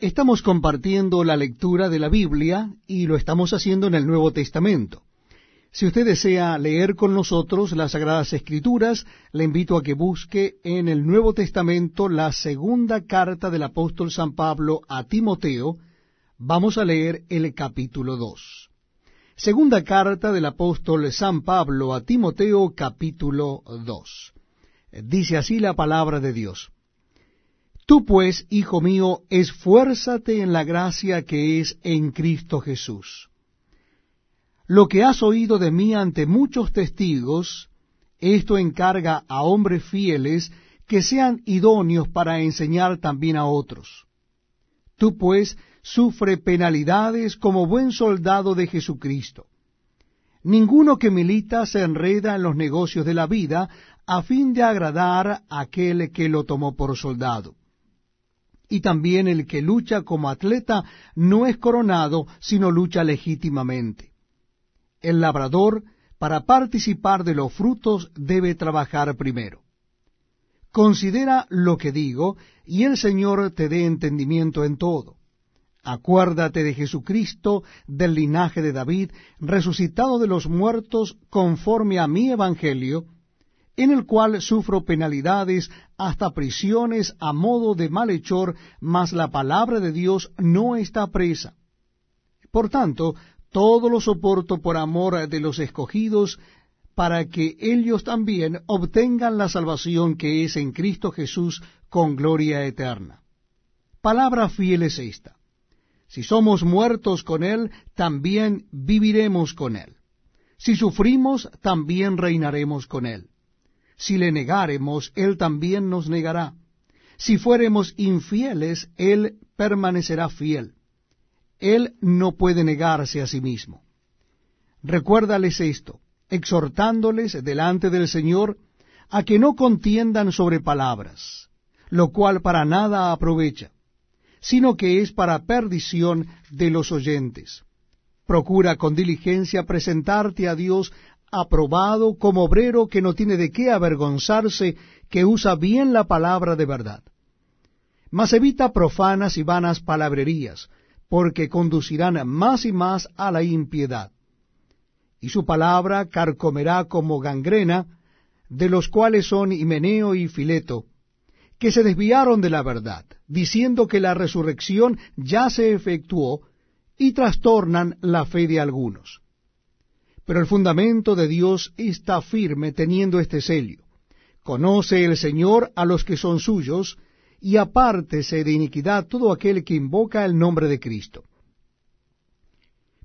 Estamos compartiendo la lectura de la Biblia y lo estamos haciendo en el Nuevo Testamento. Si usted desea leer con nosotros las Sagradas Escrituras, le invito a que busque en el Nuevo Testamento la segunda carta del apóstol San Pablo a Timoteo. Vamos a leer el capítulo 2. Segunda carta del apóstol San Pablo a Timoteo, capítulo 2. Dice así la palabra de Dios. Tú pues, hijo mío, esfuérzate en la gracia que es en Cristo Jesús. Lo que has oído de mí ante muchos testigos, esto encarga a hombres fieles que sean idóneos para enseñar también a otros. Tú pues sufre penalidades como buen soldado de Jesucristo. Ninguno que milita se enreda en los negocios de la vida a fin de agradar a aquel que lo tomó por soldado. Y también el que lucha como atleta no es coronado, sino lucha legítimamente. El labrador, para participar de los frutos, debe trabajar primero. Considera lo que digo, y el Señor te dé entendimiento en todo. Acuérdate de Jesucristo, del linaje de David, resucitado de los muertos conforme a mi evangelio, en el cual sufro penalidades hasta prisiones a modo de malhechor, mas la palabra de Dios no está presa. Por tanto, todo lo soporto por amor de los escogidos, para que ellos también obtengan la salvación que es en Cristo Jesús con gloria eterna. Palabra fiel es esta. Si somos muertos con Él, también viviremos con Él. Si sufrimos, también reinaremos con Él. Si le negáremos, Él también nos negará. Si fuéremos infieles, Él permanecerá fiel. Él no puede negarse a sí mismo. Recuérdales esto, exhortándoles delante del Señor a que no contiendan sobre palabras, lo cual para nada aprovecha sino que es para perdición de los oyentes. Procura con diligencia presentarte a Dios aprobado como obrero que no tiene de qué avergonzarse, que usa bien la palabra de verdad. Mas evita profanas y vanas palabrerías, porque conducirán más y más a la impiedad. Y su palabra carcomerá como gangrena, de los cuales son Himeneo y Fileto, que se desviaron de la verdad, diciendo que la resurrección ya se efectuó, y trastornan la fe de algunos. Pero el fundamento de Dios está firme teniendo este sello. Conoce el Señor a los que son suyos, y apártese de iniquidad todo aquel que invoca el nombre de Cristo.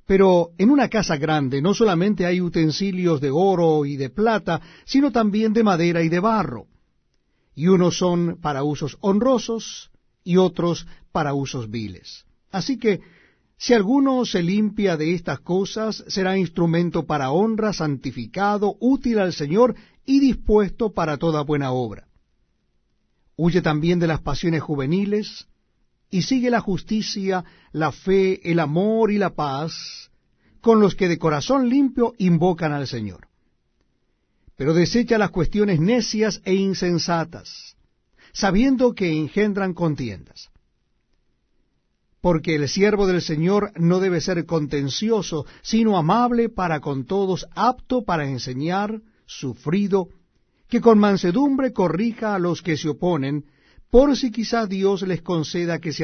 Pero en una casa grande no solamente hay utensilios de oro y de plata, sino también de madera y de barro y unos son para usos honrosos y otros para usos viles. Así que, si alguno se limpia de estas cosas, será instrumento para honra, santificado, útil al Señor y dispuesto para toda buena obra. Huye también de las pasiones juveniles, y sigue la justicia, la fe, el amor y la paz, con los que de corazón limpio invocan al Señor pero desecha las cuestiones necias e insensatas, sabiendo que engendran contiendas. Porque el siervo del Señor no debe ser contencioso, sino amable para con todos, apto para enseñar, sufrido, que con mansedumbre corrija a los que se oponen, por si quizá Dios les conceda que se